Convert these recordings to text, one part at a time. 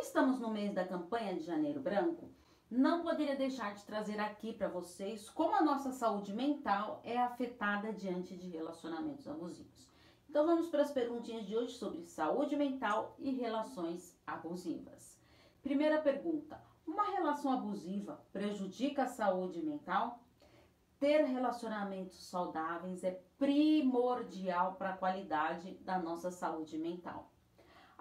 Estamos no mês da campanha de Janeiro Branco, não poderia deixar de trazer aqui para vocês como a nossa saúde mental é afetada diante de relacionamentos abusivos. Então vamos para as perguntinhas de hoje sobre saúde mental e relações abusivas. Primeira pergunta: uma relação abusiva prejudica a saúde mental? Ter relacionamentos saudáveis é primordial para a qualidade da nossa saúde mental.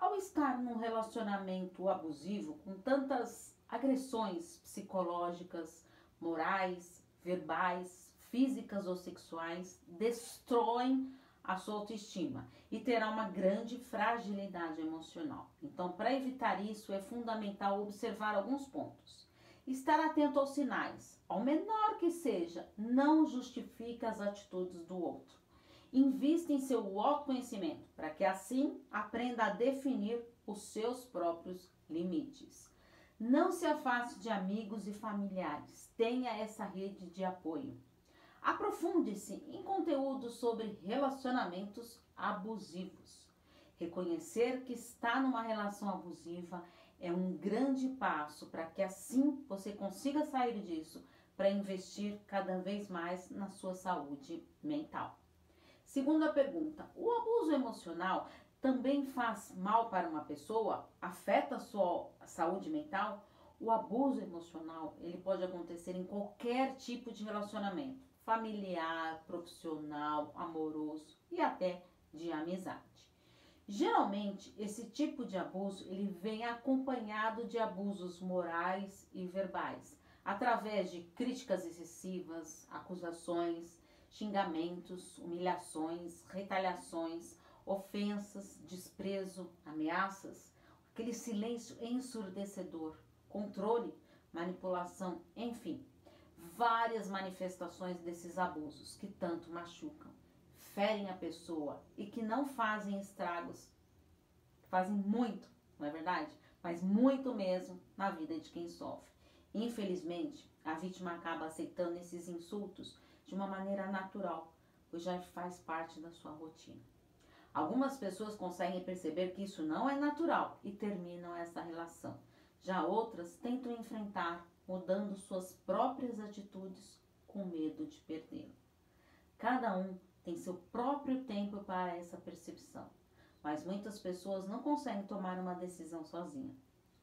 Ao estar num relacionamento abusivo com tantas agressões psicológicas, morais, verbais, físicas ou sexuais destroem a sua autoestima e terá uma grande fragilidade emocional. Então, para evitar isso, é fundamental observar alguns pontos. Estar atento aos sinais, ao menor que seja, não justifica as atitudes do outro. Invista em seu autoconhecimento, para que assim aprenda a definir os seus próprios limites. Não se afaste de amigos e familiares. Tenha essa rede de apoio. Aprofunde-se em conteúdos sobre relacionamentos abusivos. Reconhecer que está numa relação abusiva é um grande passo para que assim você consiga sair disso para investir cada vez mais na sua saúde mental. Segunda pergunta: o abuso emocional também faz mal para uma pessoa, afeta a sua saúde mental, o abuso emocional, ele pode acontecer em qualquer tipo de relacionamento, familiar, profissional, amoroso e até de amizade. Geralmente, esse tipo de abuso, ele vem acompanhado de abusos morais e verbais, através de críticas excessivas, acusações, xingamentos, humilhações, retaliações, ofensas, desprezo, ameaças, aquele silêncio ensurdecedor, controle, manipulação, enfim, várias manifestações desses abusos que tanto machucam, ferem a pessoa e que não fazem estragos, fazem muito, não é verdade? Mas muito mesmo na vida de quem sofre. Infelizmente, a vítima acaba aceitando esses insultos de uma maneira natural, pois já faz parte da sua rotina. Algumas pessoas conseguem perceber que isso não é natural e terminam essa relação. Já outras tentam enfrentar, mudando suas próprias atitudes com medo de perdê-lo. Cada um tem seu próprio tempo para essa percepção, mas muitas pessoas não conseguem tomar uma decisão sozinha.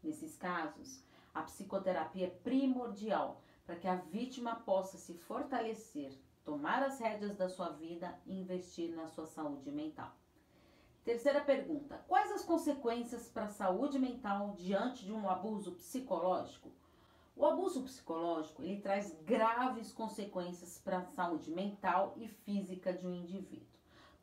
Nesses casos, a psicoterapia é primordial para que a vítima possa se fortalecer, tomar as rédeas da sua vida e investir na sua saúde mental. Terceira pergunta: quais as consequências para a saúde mental diante de um abuso psicológico? O abuso psicológico ele traz graves consequências para a saúde mental e física de um indivíduo.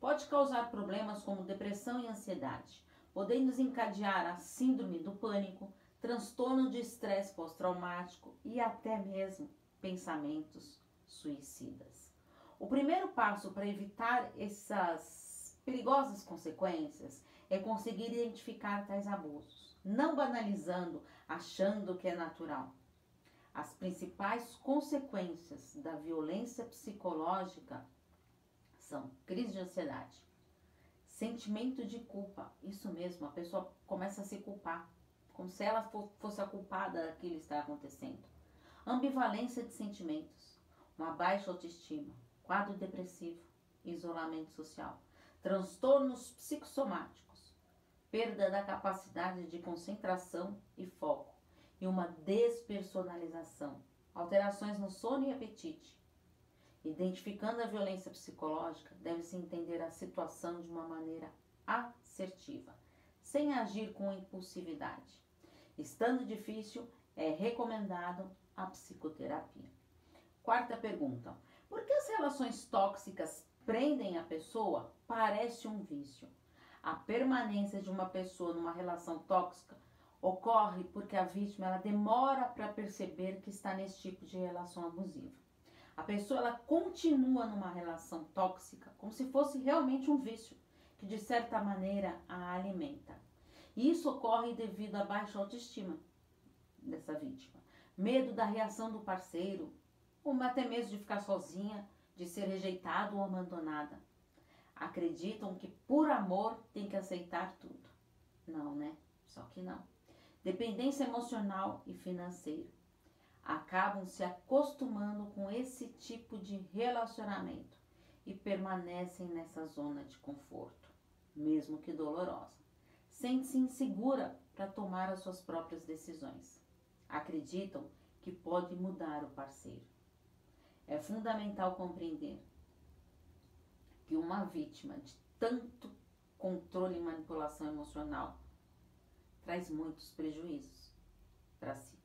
Pode causar problemas como depressão e ansiedade, podendo desencadear a síndrome do pânico, transtorno de estresse pós-traumático e até mesmo pensamentos suicidas. O primeiro passo para evitar essas perigosas consequências é conseguir identificar tais abusos, não banalizando, achando que é natural. As principais consequências da violência psicológica são crise de ansiedade, sentimento de culpa, isso mesmo, a pessoa começa a se culpar, como se ela fosse a culpada daquilo que está acontecendo. Ambivalência de sentimentos, uma baixa autoestima, quadro depressivo, isolamento social transtornos psicossomáticos, perda da capacidade de concentração e foco e uma despersonalização, alterações no sono e apetite. Identificando a violência psicológica, deve-se entender a situação de uma maneira assertiva, sem agir com impulsividade. Estando difícil, é recomendado a psicoterapia. Quarta pergunta: por que as relações tóxicas prendem a pessoa parece um vício. A permanência de uma pessoa numa relação tóxica ocorre porque a vítima ela demora para perceber que está nesse tipo de relação abusiva. A pessoa ela continua numa relação tóxica como se fosse realmente um vício que de certa maneira a alimenta. Isso ocorre devido à baixa autoestima dessa vítima, medo da reação do parceiro, ou até mesmo de ficar sozinha de ser rejeitado ou abandonada. Acreditam que por amor tem que aceitar tudo. Não, né? Só que não. dependência emocional e financeira. Acabam se acostumando com esse tipo de relacionamento e permanecem nessa zona de conforto, mesmo que dolorosa. Sente-se insegura para tomar as suas próprias decisões. Acreditam que pode mudar o parceiro. É fundamental compreender que uma vítima de tanto controle e manipulação emocional traz muitos prejuízos para si.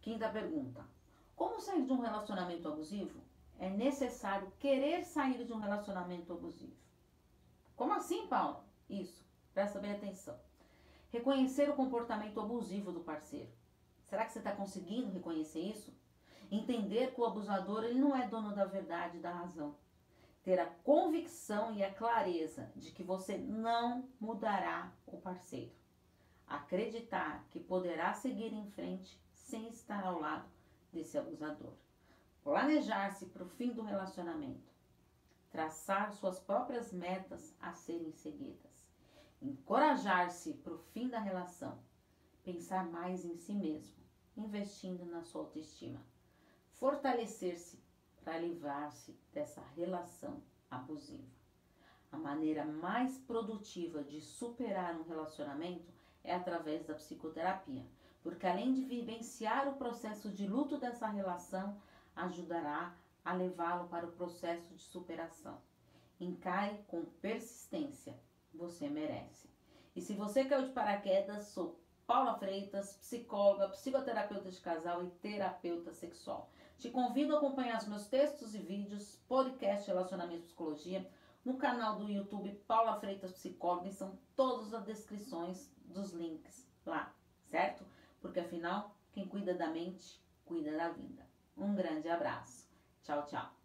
Quinta pergunta: Como sair de um relacionamento abusivo? É necessário querer sair de um relacionamento abusivo. Como assim, Paulo? Isso, presta bem atenção. Reconhecer o comportamento abusivo do parceiro. Será que você está conseguindo reconhecer isso? Entender que o abusador ele não é dono da verdade da razão. Ter a convicção e a clareza de que você não mudará o parceiro acreditar que poderá seguir em frente sem estar ao lado desse abusador. Planejar-se para o fim do relacionamento. Traçar suas próprias metas a serem seguidas. Encorajar-se para o fim da relação. Pensar mais em si mesmo, investindo na sua autoestima. Fortalecer-se para livrar-se dessa relação abusiva. A maneira mais produtiva de superar um relacionamento é através da psicoterapia, porque além de vivenciar o processo de luto dessa relação, ajudará a levá-lo para o processo de superação. Encare com persistência, você merece. E se você caiu de paraquedas, sou Paula Freitas, psicóloga, psicoterapeuta de casal e terapeuta sexual. Te convido a acompanhar os meus textos e vídeos, podcast Relacionamento e Psicologia, no canal do YouTube Paula Freitas Psicóloga, e são todas as descrições dos links lá, certo? Porque afinal, quem cuida da mente, cuida da vida. Um grande abraço. Tchau, tchau.